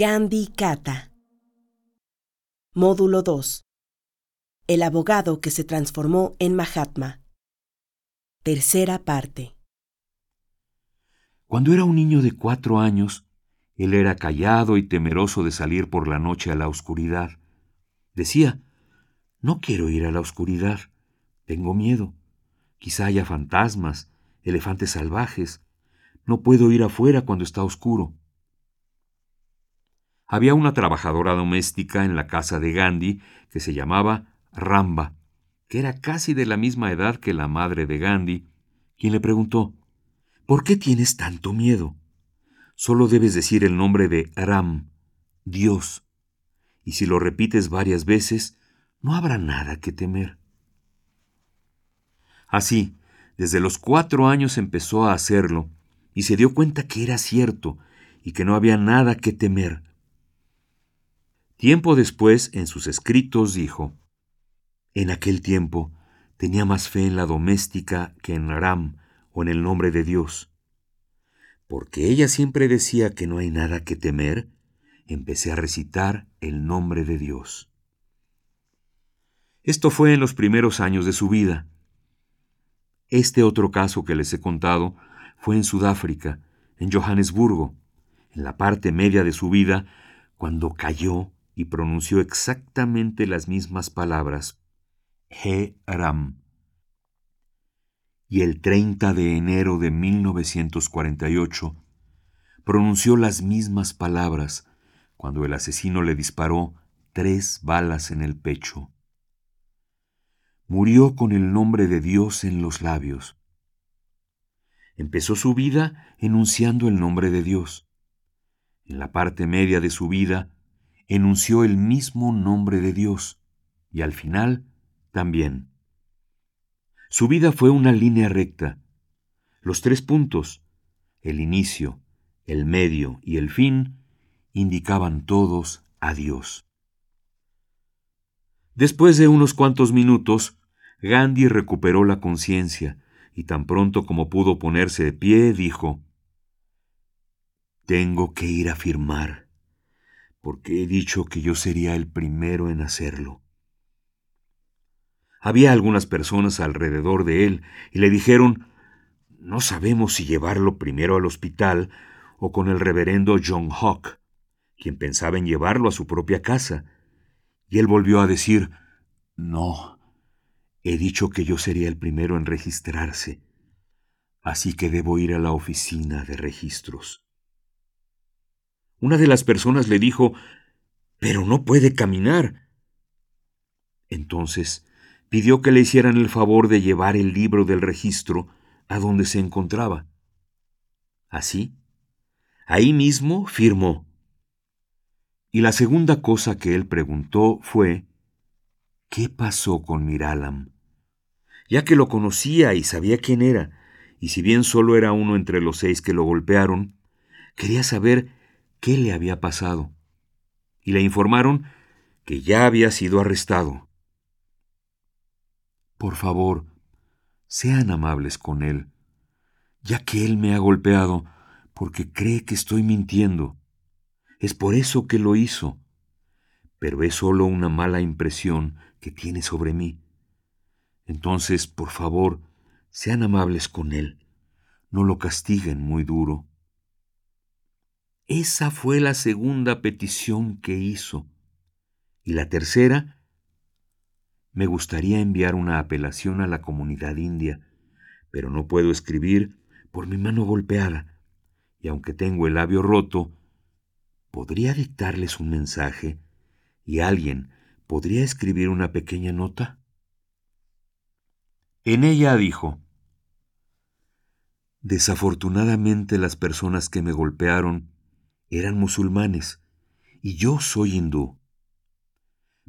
Gandhi Kata. Módulo 2. El abogado que se transformó en Mahatma. Tercera parte. Cuando era un niño de cuatro años, él era callado y temeroso de salir por la noche a la oscuridad. Decía, no quiero ir a la oscuridad, tengo miedo. Quizá haya fantasmas, elefantes salvajes. No puedo ir afuera cuando está oscuro. Había una trabajadora doméstica en la casa de Gandhi que se llamaba Ramba, que era casi de la misma edad que la madre de Gandhi, quien le preguntó, ¿Por qué tienes tanto miedo? Solo debes decir el nombre de Ram, Dios, y si lo repites varias veces, no habrá nada que temer. Así, desde los cuatro años empezó a hacerlo, y se dio cuenta que era cierto, y que no había nada que temer. Tiempo después, en sus escritos, dijo, En aquel tiempo tenía más fe en la doméstica que en Ram o en el nombre de Dios. Porque ella siempre decía que no hay nada que temer, empecé a recitar el nombre de Dios. Esto fue en los primeros años de su vida. Este otro caso que les he contado fue en Sudáfrica, en Johannesburgo, en la parte media de su vida, cuando cayó y pronunció exactamente las mismas palabras, He Ram. Y el 30 de enero de 1948 pronunció las mismas palabras cuando el asesino le disparó tres balas en el pecho. Murió con el nombre de Dios en los labios. Empezó su vida enunciando el nombre de Dios. En la parte media de su vida enunció el mismo nombre de Dios y al final también. Su vida fue una línea recta. Los tres puntos, el inicio, el medio y el fin, indicaban todos a Dios. Después de unos cuantos minutos, Gandhi recuperó la conciencia y tan pronto como pudo ponerse de pie, dijo, Tengo que ir a firmar porque he dicho que yo sería el primero en hacerlo. Había algunas personas alrededor de él y le dijeron, no sabemos si llevarlo primero al hospital o con el reverendo John Hawk, quien pensaba en llevarlo a su propia casa. Y él volvió a decir, no, he dicho que yo sería el primero en registrarse, así que debo ir a la oficina de registros. Una de las personas le dijo, Pero no puede caminar. Entonces pidió que le hicieran el favor de llevar el libro del registro a donde se encontraba. Así, ahí mismo firmó. Y la segunda cosa que él preguntó fue, ¿qué pasó con Miralam? Ya que lo conocía y sabía quién era, y si bien solo era uno entre los seis que lo golpearon, quería saber qué le había pasado, y le informaron que ya había sido arrestado. Por favor, sean amables con él, ya que él me ha golpeado porque cree que estoy mintiendo. Es por eso que lo hizo, pero es solo una mala impresión que tiene sobre mí. Entonces, por favor, sean amables con él, no lo castiguen muy duro. Esa fue la segunda petición que hizo. Y la tercera, me gustaría enviar una apelación a la comunidad india, pero no puedo escribir por mi mano golpeada, y aunque tengo el labio roto, ¿podría dictarles un mensaje y alguien podría escribir una pequeña nota? En ella dijo, Desafortunadamente las personas que me golpearon eran musulmanes y yo soy hindú.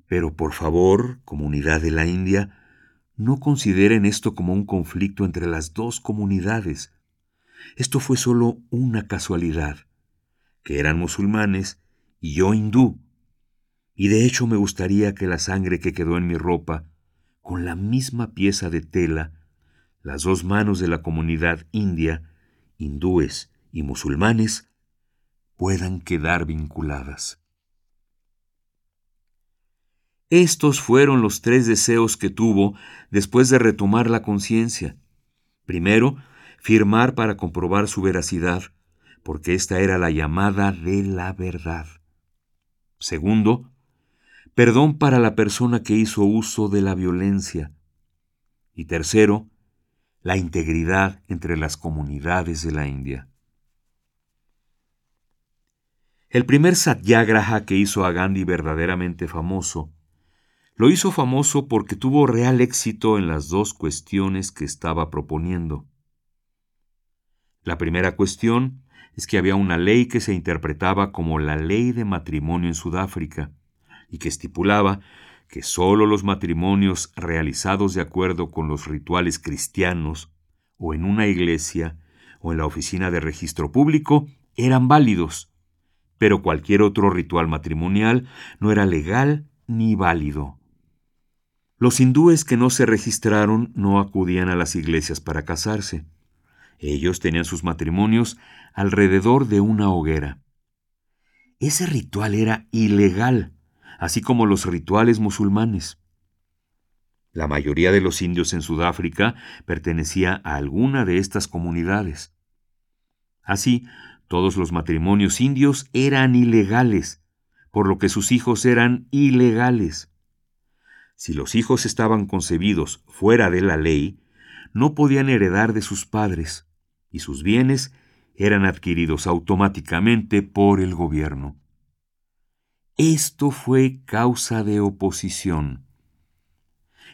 Pero por favor, comunidad de la India, no consideren esto como un conflicto entre las dos comunidades. Esto fue solo una casualidad, que eran musulmanes y yo hindú. Y de hecho me gustaría que la sangre que quedó en mi ropa, con la misma pieza de tela, las dos manos de la comunidad india, hindúes y musulmanes, puedan quedar vinculadas. Estos fueron los tres deseos que tuvo después de retomar la conciencia. Primero, firmar para comprobar su veracidad, porque esta era la llamada de la verdad. Segundo, perdón para la persona que hizo uso de la violencia. Y tercero, la integridad entre las comunidades de la India. El primer satyagraha que hizo a Gandhi verdaderamente famoso lo hizo famoso porque tuvo real éxito en las dos cuestiones que estaba proponiendo. La primera cuestión es que había una ley que se interpretaba como la ley de matrimonio en Sudáfrica y que estipulaba que sólo los matrimonios realizados de acuerdo con los rituales cristianos o en una iglesia o en la oficina de registro público eran válidos, pero cualquier otro ritual matrimonial no era legal ni válido. Los hindúes que no se registraron no acudían a las iglesias para casarse. Ellos tenían sus matrimonios alrededor de una hoguera. Ese ritual era ilegal, así como los rituales musulmanes. La mayoría de los indios en Sudáfrica pertenecía a alguna de estas comunidades. Así, todos los matrimonios indios eran ilegales, por lo que sus hijos eran ilegales. Si los hijos estaban concebidos fuera de la ley, no podían heredar de sus padres, y sus bienes eran adquiridos automáticamente por el gobierno. Esto fue causa de oposición.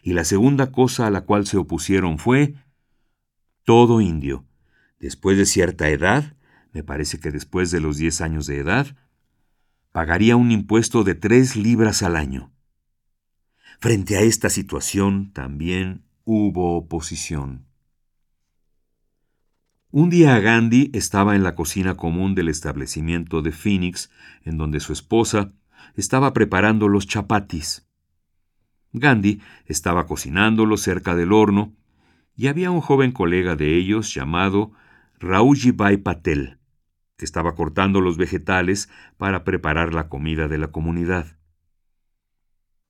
Y la segunda cosa a la cual se opusieron fue todo indio, después de cierta edad, me parece que después de los diez años de edad, pagaría un impuesto de tres libras al año. Frente a esta situación también hubo oposición. Un día Gandhi estaba en la cocina común del establecimiento de Phoenix, en donde su esposa estaba preparando los chapatis. Gandhi estaba cocinándolos cerca del horno y había un joven colega de ellos llamado Bai Patel, que estaba cortando los vegetales para preparar la comida de la comunidad.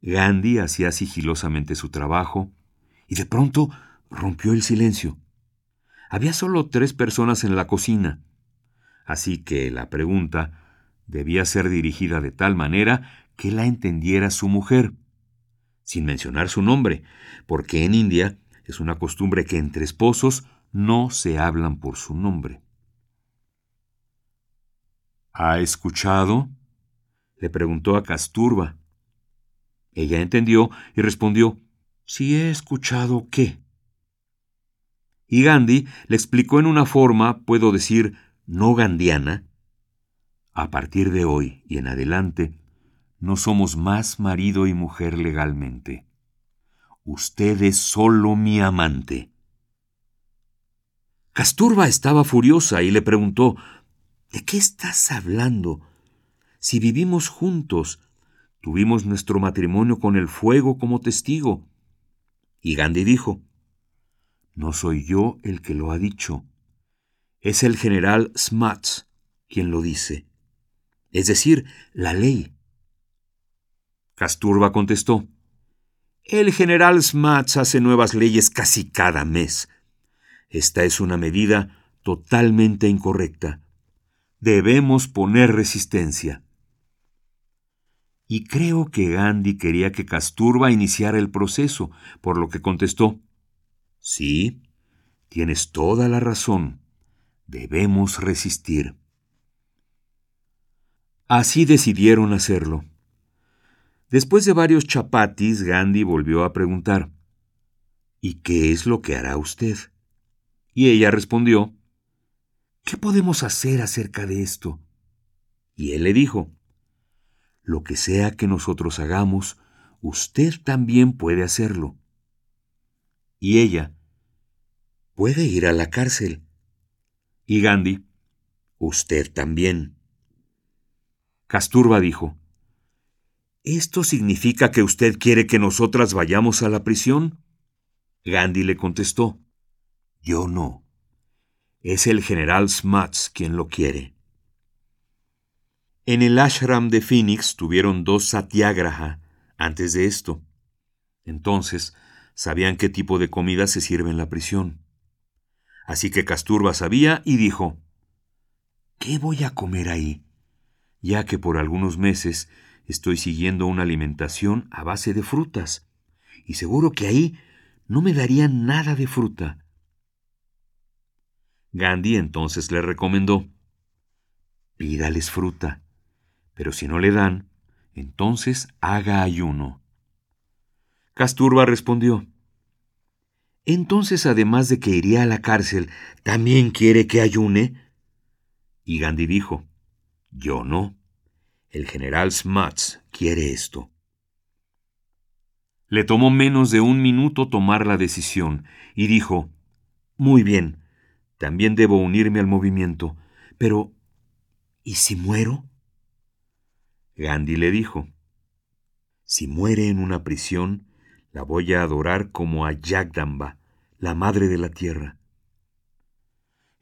Gandhi hacía sigilosamente su trabajo y de pronto rompió el silencio. Había solo tres personas en la cocina, así que la pregunta debía ser dirigida de tal manera que la entendiera su mujer, sin mencionar su nombre, porque en India es una costumbre que entre esposos no se hablan por su nombre. ¿Ha escuchado? le preguntó a Casturba. Ella entendió y respondió, Si he escuchado qué. Y Gandhi le explicó en una forma, puedo decir, no gandiana, a partir de hoy y en adelante, no somos más marido y mujer legalmente. Usted es solo mi amante. Casturba estaba furiosa y le preguntó, ¿De qué estás hablando? Si vivimos juntos, Tuvimos nuestro matrimonio con el fuego como testigo. Y Gandhi dijo, No soy yo el que lo ha dicho. Es el general Smuts quien lo dice. Es decir, la ley. Casturba contestó, El general Smuts hace nuevas leyes casi cada mes. Esta es una medida totalmente incorrecta. Debemos poner resistencia y creo que Gandhi quería que Casturba iniciara el proceso, por lo que contestó, Sí, tienes toda la razón. Debemos resistir. Así decidieron hacerlo. Después de varios chapatis, Gandhi volvió a preguntar, ¿Y qué es lo que hará usted? Y ella respondió, ¿Qué podemos hacer acerca de esto? Y él le dijo, lo que sea que nosotros hagamos, usted también puede hacerlo. Y ella, puede ir a la cárcel. Y Gandhi, usted también. Casturba dijo, ¿Esto significa que usted quiere que nosotras vayamos a la prisión? Gandhi le contestó, Yo no. Es el general Smuts quien lo quiere. En el ashram de Phoenix tuvieron dos satyagraha antes de esto. Entonces, sabían qué tipo de comida se sirve en la prisión. Así que Casturba sabía y dijo, ¿Qué voy a comer ahí? Ya que por algunos meses estoy siguiendo una alimentación a base de frutas, y seguro que ahí no me darían nada de fruta. Gandhi entonces le recomendó, pídales fruta, pero si no le dan, entonces haga ayuno. Casturba respondió, entonces además de que iría a la cárcel, ¿también quiere que ayune? Y Gandhi dijo, yo no. El general Smuts quiere esto. Le tomó menos de un minuto tomar la decisión y dijo, Muy bien, también debo unirme al movimiento, pero ¿y si muero? Gandhi le dijo, Si muere en una prisión, la voy a adorar como a Jagdamba, la madre de la tierra.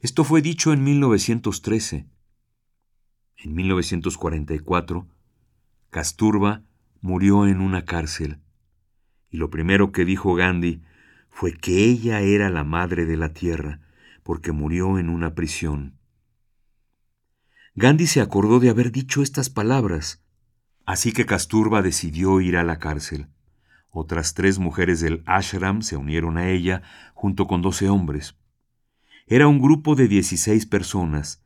Esto fue dicho en 1913. En 1944, Casturba murió en una cárcel, y lo primero que dijo Gandhi fue que ella era la madre de la tierra, porque murió en una prisión. Gandhi se acordó de haber dicho estas palabras, así que Casturba decidió ir a la cárcel. Otras tres mujeres del ashram se unieron a ella junto con doce hombres. Era un grupo de dieciséis personas,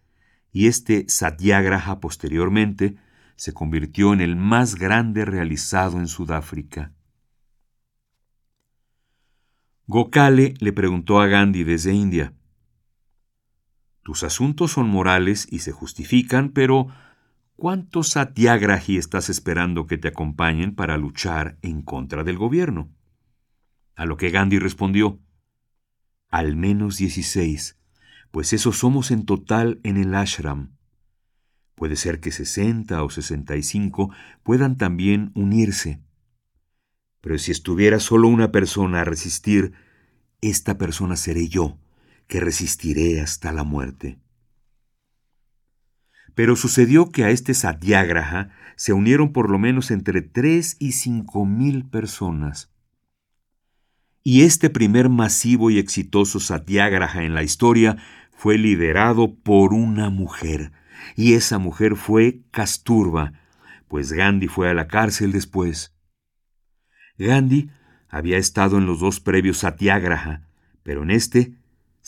y este satyagraha posteriormente se convirtió en el más grande realizado en Sudáfrica. Gokale le preguntó a Gandhi desde India, Tus asuntos son morales y se justifican, pero ¿Cuántos satyagrahi estás esperando que te acompañen para luchar en contra del gobierno? A lo que Gandhi respondió, al menos dieciséis, pues eso somos en total en el ashram. Puede ser que sesenta o sesenta y cinco puedan también unirse. Pero si estuviera solo una persona a resistir, esta persona seré yo, que resistiré hasta la muerte. Pero sucedió que a este satyagraha se unieron por lo menos entre tres y cinco mil personas. Y este primer masivo y exitoso satyagraha en la historia fue liderado por una mujer, y esa mujer fue Kasturba, pues Gandhi fue a la cárcel después. Gandhi había estado en los dos previos satyagraha, pero en este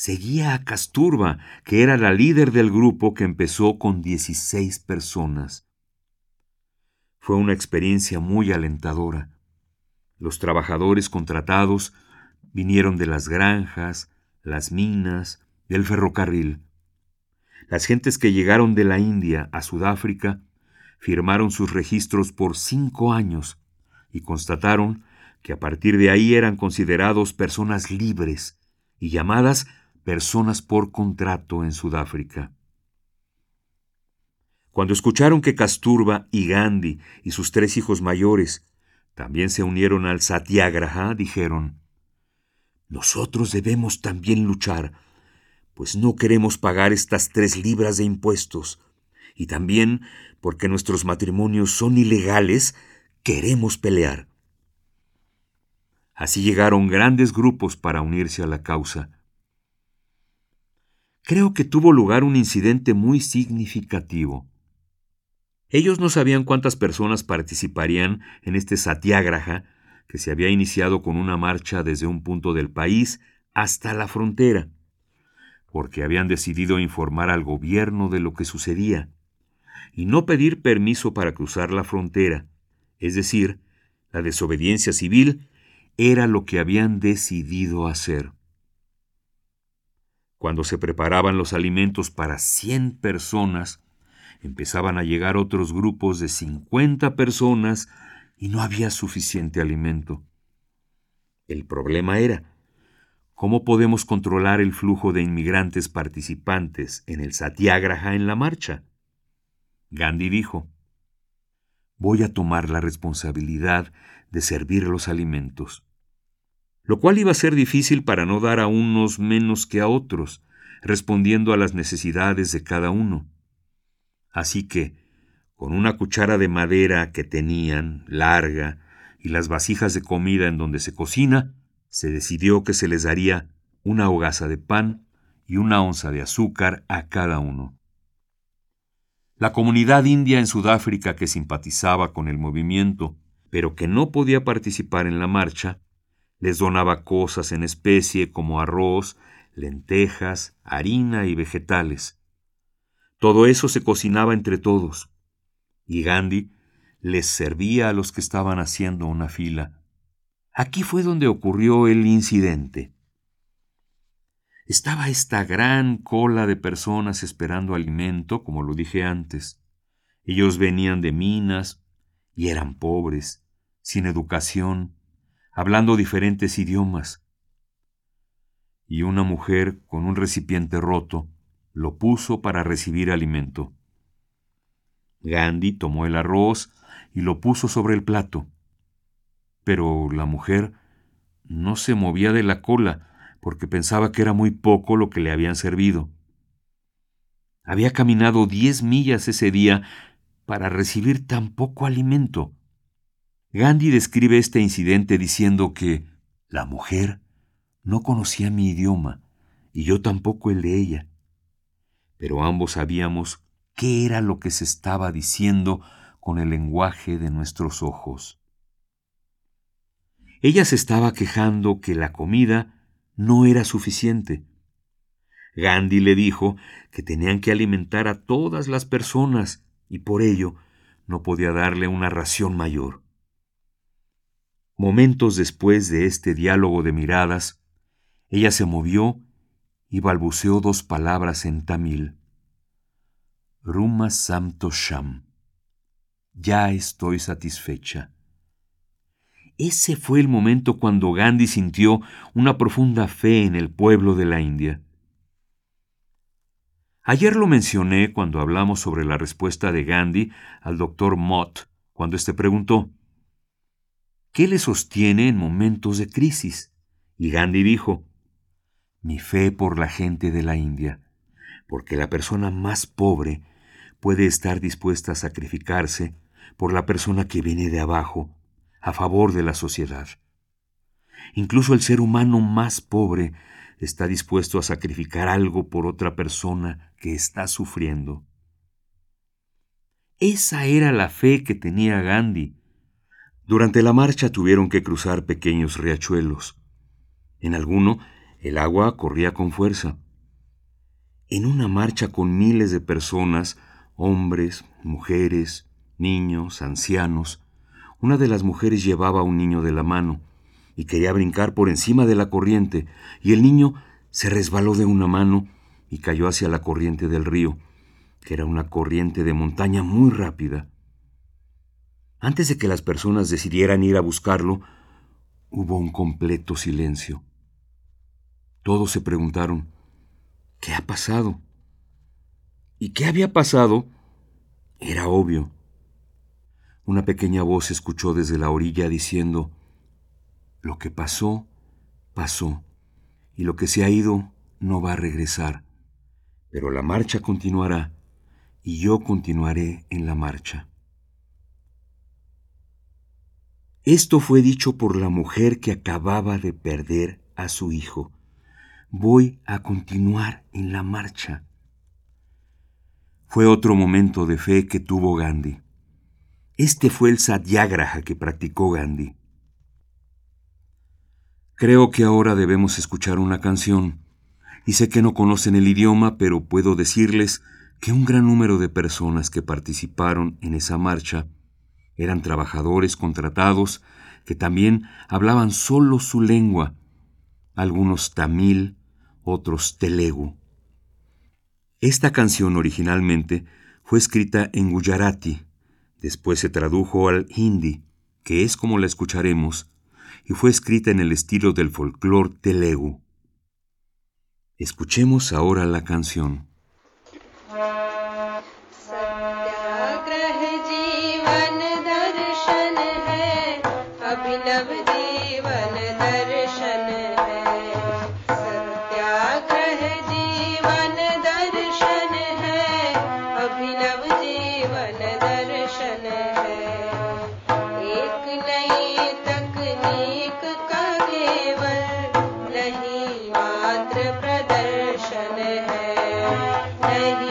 seguía a Casturba, que era la líder del grupo que empezó con 16 personas. Fue una experiencia muy alentadora. Los trabajadores contratados vinieron de las granjas, las minas, del ferrocarril. Las gentes que llegaron de la India a Sudáfrica firmaron sus registros por cinco años y constataron que a partir de ahí eran considerados personas libres y llamadas personas por contrato en Sudáfrica. Cuando escucharon que Casturba y Gandhi y sus tres hijos mayores también se unieron al Satyagraha, dijeron, Nosotros debemos también luchar, pues no queremos pagar estas tres libras de impuestos, y también porque nuestros matrimonios son ilegales, queremos pelear. Así llegaron grandes grupos para unirse a la causa creo que tuvo lugar un incidente muy significativo. Ellos no sabían cuántas personas participarían en este satyagraha que se había iniciado con una marcha desde un punto del país hasta la frontera, porque habían decidido informar al gobierno de lo que sucedía y no pedir permiso para cruzar la frontera, es decir, la desobediencia civil era lo que habían decidido hacer. Cuando se preparaban los alimentos para 100 personas, empezaban a llegar otros grupos de 50 personas y no había suficiente alimento. El problema era, ¿cómo podemos controlar el flujo de inmigrantes participantes en el Satyagraha en la marcha? Gandhi dijo, voy a tomar la responsabilidad de servir los alimentos lo cual iba a ser difícil para no dar a unos menos que a otros, respondiendo a las necesidades de cada uno. Así que, con una cuchara de madera que tenían, larga, y las vasijas de comida en donde se cocina, se decidió que se les daría una hogaza de pan y una onza de azúcar a cada uno. La comunidad india en Sudáfrica que simpatizaba con el movimiento, pero que no podía participar en la marcha, les donaba cosas en especie como arroz, lentejas, harina y vegetales. Todo eso se cocinaba entre todos, y Gandhi les servía a los que estaban haciendo una fila. Aquí fue donde ocurrió el incidente. Estaba esta gran cola de personas esperando alimento, como lo dije antes. Ellos venían de minas y eran pobres, sin educación, hablando diferentes idiomas. Y una mujer con un recipiente roto lo puso para recibir alimento. Gandhi tomó el arroz y lo puso sobre el plato. Pero la mujer no se movía de la cola porque pensaba que era muy poco lo que le habían servido. Había caminado diez millas ese día para recibir tan poco alimento. Gandhi describe este incidente diciendo que la mujer no conocía mi idioma y yo tampoco el de ella. Pero ambos sabíamos qué era lo que se estaba diciendo con el lenguaje de nuestros ojos. Ella se estaba quejando que la comida no era suficiente. Gandhi le dijo que tenían que alimentar a todas las personas y por ello no podía darle una ración mayor. Momentos después de este diálogo de miradas, ella se movió y balbuceó dos palabras en tamil. Ruma Samto Sham. Ya estoy satisfecha. Ese fue el momento cuando Gandhi sintió una profunda fe en el pueblo de la India. Ayer lo mencioné cuando hablamos sobre la respuesta de Gandhi al doctor Mott, cuando éste preguntó, ¿qué le sostiene en momentos de crisis? Y Gandhi dijo, mi fe por la gente de la India, porque la persona más pobre puede estar dispuesta a sacrificarse por la persona que viene de abajo a favor de la sociedad. Incluso el ser humano más pobre está dispuesto a sacrificar algo por otra persona que está sufriendo. Esa era la fe que tenía Gandhi. Durante la marcha tuvieron que cruzar pequeños riachuelos. En alguno el agua corría con fuerza. En una marcha con miles de personas, hombres, mujeres, niños, ancianos, una de las mujeres llevaba a un niño de la mano y quería brincar por encima de la corriente, y el niño se resbaló de una mano y cayó hacia la corriente del río, que era una corriente de montaña muy rápida. Antes de que las personas decidieran ir a buscarlo, hubo un completo silencio. Todos se preguntaron, ¿qué ha pasado? ¿Y qué había pasado? Era obvio. Una pequeña voz se escuchó desde la orilla diciendo, Lo que pasó, pasó, y lo que se ha ido no va a regresar, pero la marcha continuará, y yo continuaré en la marcha. Esto fue dicho por la mujer que acababa de perder a su hijo. Voy a continuar en la marcha. Fue otro momento de fe que tuvo Gandhi. Este fue el satyagraha que practicó Gandhi. Creo que ahora debemos escuchar una canción, y sé que no conocen el idioma, pero puedo decirles que un gran número de personas que participaron en esa marcha eran trabajadores contratados que también hablaban solo su lengua, algunos tamil, otros telegu. Esta canción originalmente fue escrita en Gujarati, Después se tradujo al hindi, que es como la escucharemos, y fue escrita en el estilo del folclore telegu. Escuchemos ahora la canción. Hare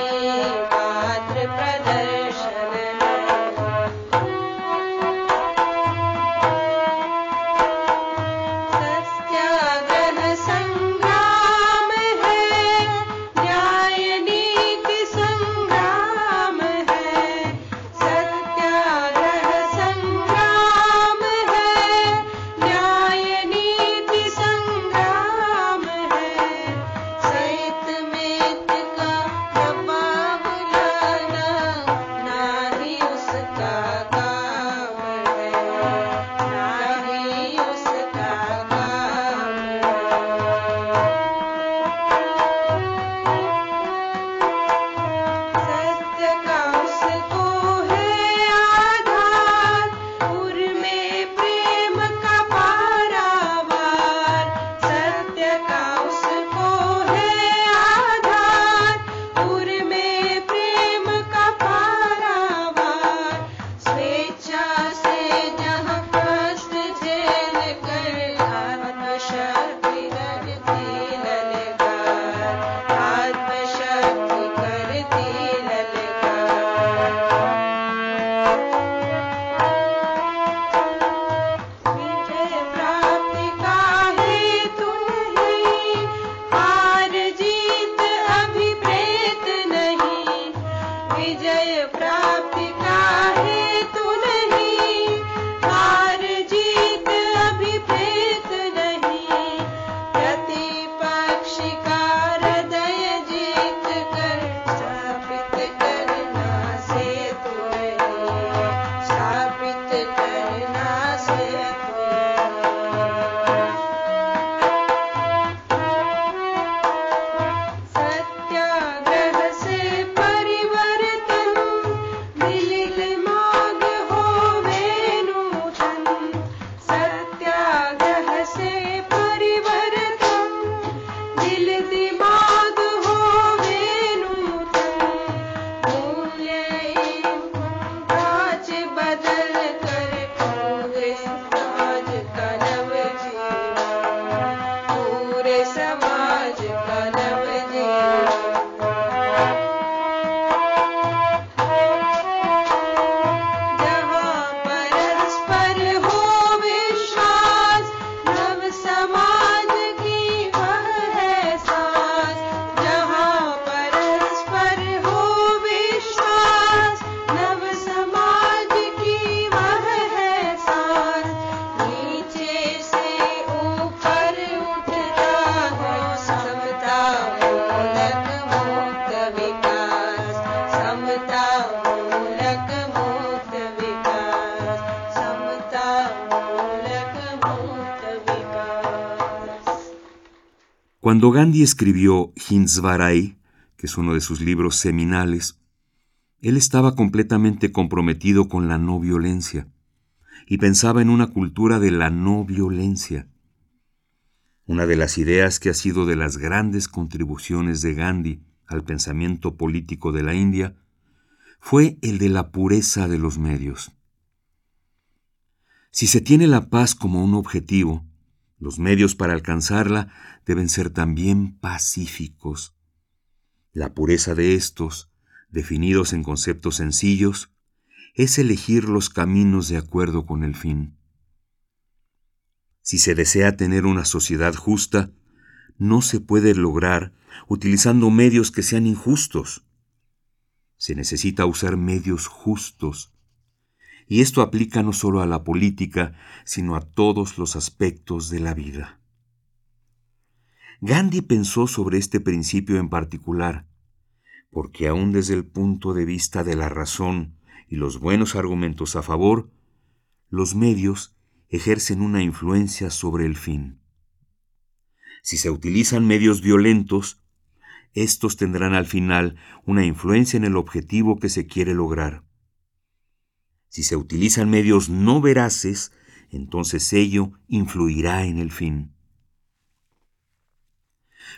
Cuando Gandhi escribió Hinsvarai, que es uno de sus libros seminales, él estaba completamente comprometido con la no violencia y pensaba en una cultura de la no violencia. Una de las ideas que ha sido de las grandes contribuciones de Gandhi al pensamiento político de la India fue el de la pureza de los medios. Si se tiene la paz como un objetivo, los medios para alcanzarla deben ser también pacíficos. La pureza de estos, definidos en conceptos sencillos, es elegir los caminos de acuerdo con el fin. Si se desea tener una sociedad justa, no se puede lograr utilizando medios que sean injustos. Se necesita usar medios justos y esto aplica no solo a la política, sino a todos los aspectos de la vida. Gandhi pensó sobre este principio en particular, porque aun desde el punto de vista de la razón y los buenos argumentos a favor, los medios ejercen una influencia sobre el fin. Si se utilizan medios violentos, estos tendrán al final una influencia en el objetivo que se quiere lograr. Si se utilizan medios no veraces, entonces ello influirá en el fin.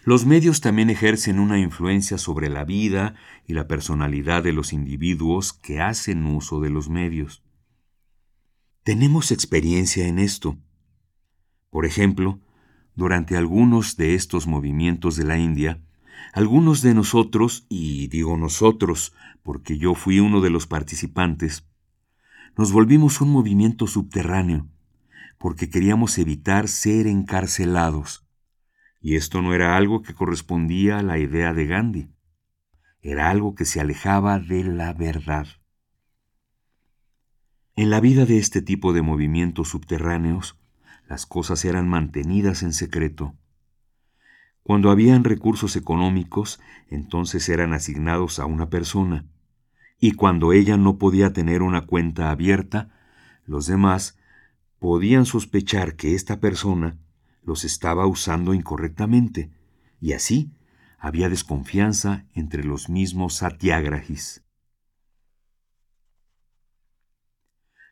Los medios también ejercen una influencia sobre la vida y la personalidad de los individuos que hacen uso de los medios. Tenemos experiencia en esto. Por ejemplo, durante algunos de estos movimientos de la India, algunos de nosotros, y digo nosotros porque yo fui uno de los participantes, nos volvimos un movimiento subterráneo, porque queríamos evitar ser encarcelados. Y esto no era algo que correspondía a la idea de Gandhi, era algo que se alejaba de la verdad. En la vida de este tipo de movimientos subterráneos, las cosas eran mantenidas en secreto. Cuando habían recursos económicos, entonces eran asignados a una persona, y cuando ella no podía tener una cuenta abierta, los demás podían sospechar que esta persona los estaba usando incorrectamente, y así había desconfianza entre los mismos satiágrahis.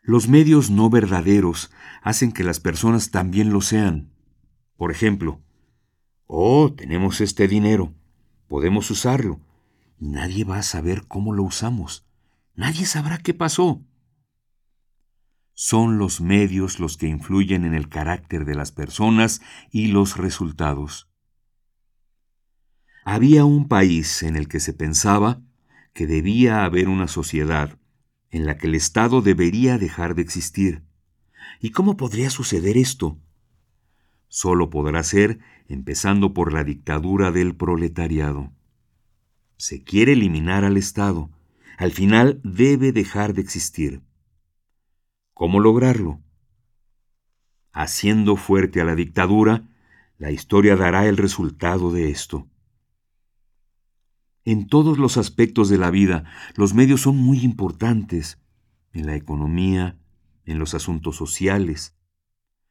Los medios no verdaderos hacen que las personas también lo sean. Por ejemplo, oh, tenemos este dinero, podemos usarlo, nadie va a saber cómo lo usamos. Nadie sabrá qué pasó. Son los medios los que influyen en el carácter de las personas y los resultados. Había un país en el que se pensaba que debía haber una sociedad en la que el Estado debería dejar de existir. ¿Y cómo podría suceder esto? Solo podrá ser empezando por la dictadura del proletariado. Se quiere eliminar al Estado. Al final debe dejar de existir. ¿Cómo lograrlo? Haciendo fuerte a la dictadura, la historia dará el resultado de esto. En todos los aspectos de la vida, los medios son muy importantes, en la economía, en los asuntos sociales.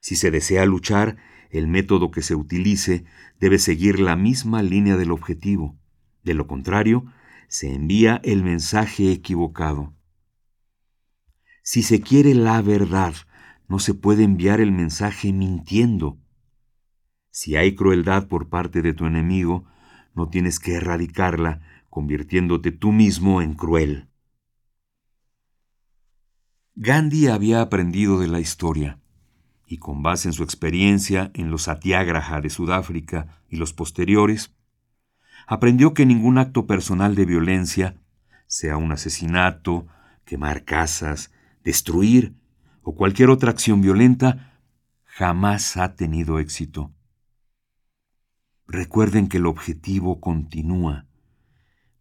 Si se desea luchar, el método que se utilice debe seguir la misma línea del objetivo. De lo contrario, se envía el mensaje equivocado. Si se quiere la verdad, no se puede enviar el mensaje mintiendo, Si hay crueldad por parte de tu enemigo, no tienes que erradicarla convirtiéndote tú mismo en cruel. Gandhi había aprendido de la historia y con base en su experiencia en los satiagraha de Sudáfrica y los posteriores, aprendió que ningún acto personal de violencia, sea un asesinato, quemar casas, destruir o cualquier otra acción violenta, jamás ha tenido éxito. Recuerden que el objetivo continúa.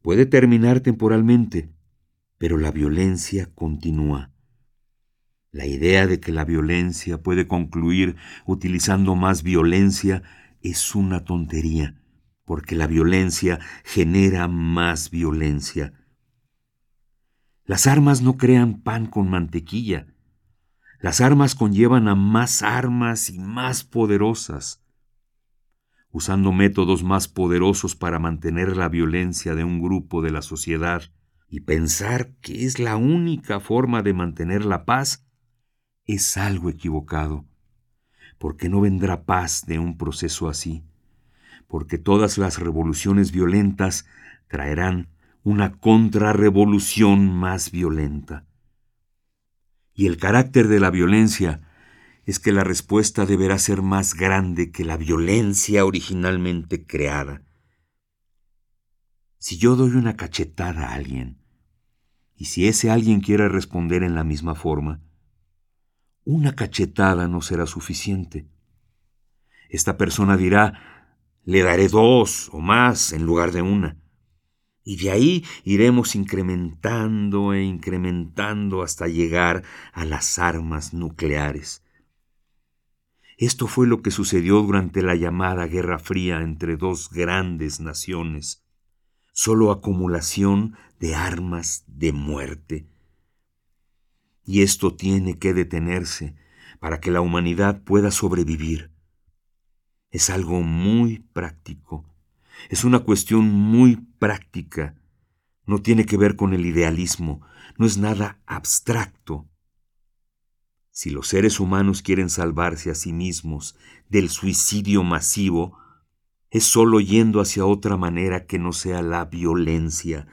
Puede terminar temporalmente, pero la violencia continúa. La idea de que la violencia puede concluir utilizando más violencia es una tontería, porque la violencia genera más violencia. Las armas no crean pan con mantequilla. Las armas conllevan a más armas y más poderosas usando métodos más poderosos para mantener la violencia de un grupo de la sociedad y pensar que es la única forma de mantener la paz, es algo equivocado, porque no vendrá paz de un proceso así, porque todas las revoluciones violentas traerán una contrarrevolución más violenta. Y el carácter de la violencia es que la respuesta deberá ser más grande que la violencia originalmente creada. Si yo doy una cachetada a alguien, y si ese alguien quiere responder en la misma forma, una cachetada no será suficiente. Esta persona dirá, le daré dos o más en lugar de una. Y de ahí iremos incrementando e incrementando hasta llegar a las armas nucleares. Esto fue lo que sucedió durante la llamada Guerra Fría entre dos grandes naciones. Solo acumulación de armas de muerte. Y esto tiene que detenerse para que la humanidad pueda sobrevivir. Es algo muy práctico. Es una cuestión muy práctica. No tiene que ver con el idealismo. No es nada abstracto. Si los seres humanos quieren salvarse a sí mismos del suicidio masivo, es solo yendo hacia otra manera que no sea la violencia,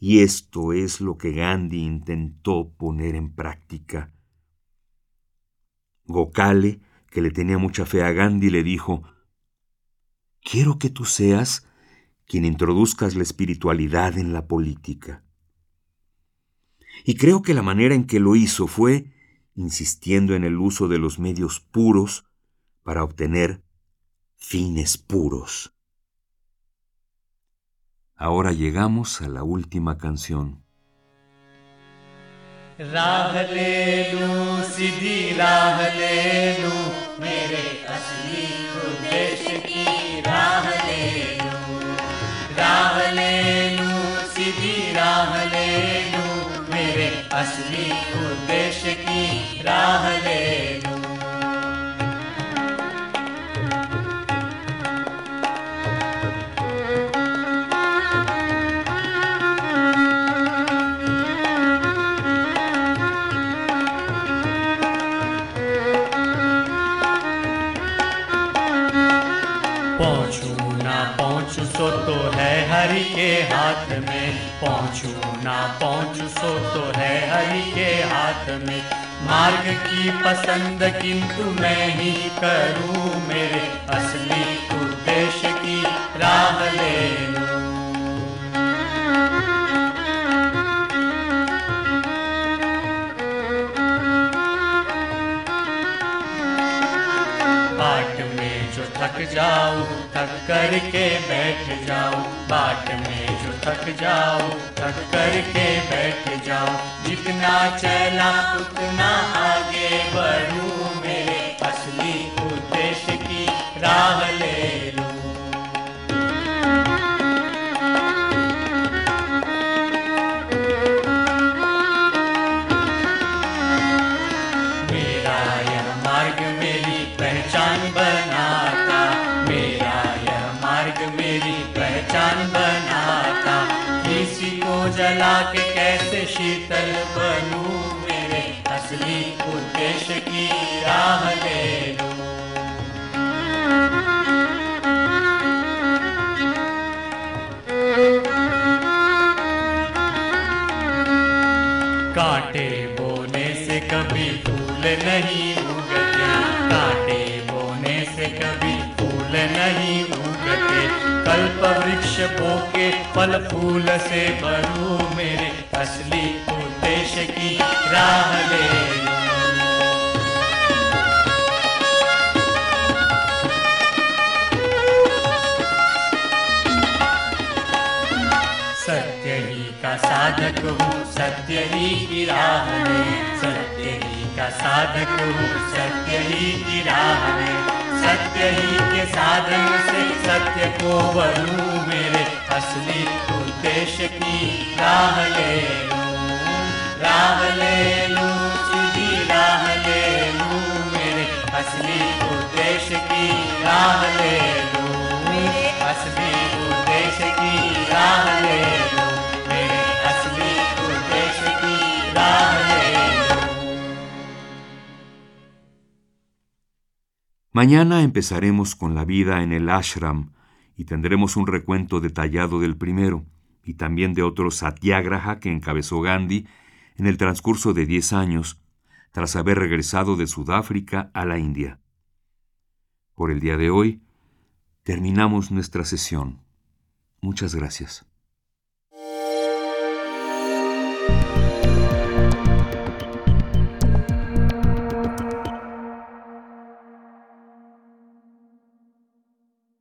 y esto es lo que Gandhi intentó poner en práctica. Gokale, que le tenía mucha fe a Gandhi, le dijo, Quiero que tú seas quien introduzcas la espiritualidad en la política. Y creo que la manera en que lo hizo fue insistiendo en el uso de los medios puros para obtener fines puros. Ahora llegamos a la última canción. राह ले लू, सीधी राह ले लू, मेरे असली उद्देश्य की राह ले लू। राह ले लू, सीधी राह ले लू, मेरे असली उद्देश्य की राह ले लू। पहुँचू ना पहुँचू, सो तो है हरि के हाथ में। मार्ग की पसंद किंतु मैं ही करूँ मेरे असली उद्देश्य की राह ले लूँ थक जाओ थक करके बैठ जाओ बाट में जो थक जाओ थक करके बैठ जाओ। जितना चला उतना आगे बढ़ू। शीतल बनू मेरे असली उद्देश्य कांटे बोने से कभी फूल नहीं उगते। कांटे बोने से कभी फूल नहीं उगते। कल्प वृक्ष बो के फल फूल से भरू मेरे असली उद्देश्य की राह ले। सत्य ही का साधक हूँ, सत्य ही की राह में सत्य ही का साधक हूँ, सत्य ही की राह में सत्य ही के साधन से सत्य को बनूं मेरे असली उद्देश्य की राह ले लूं राह ले लूं सीधी राह ले लूं मेरे असली उद्देश्य की राह ले लूं मेरे असली उद्देश्य की राह ले लूं मेरे असली उद्देश्य की राह ले लूं Mañana empezaremos con la vida en el ashram y tendremos un recuento detallado del primero y también de otro satyagraha que encabezó Gandhi en el transcurso de 10 años tras haber regresado de Sudáfrica a la India. Por el día de hoy, terminamos nuestra sesión. Muchas gracias.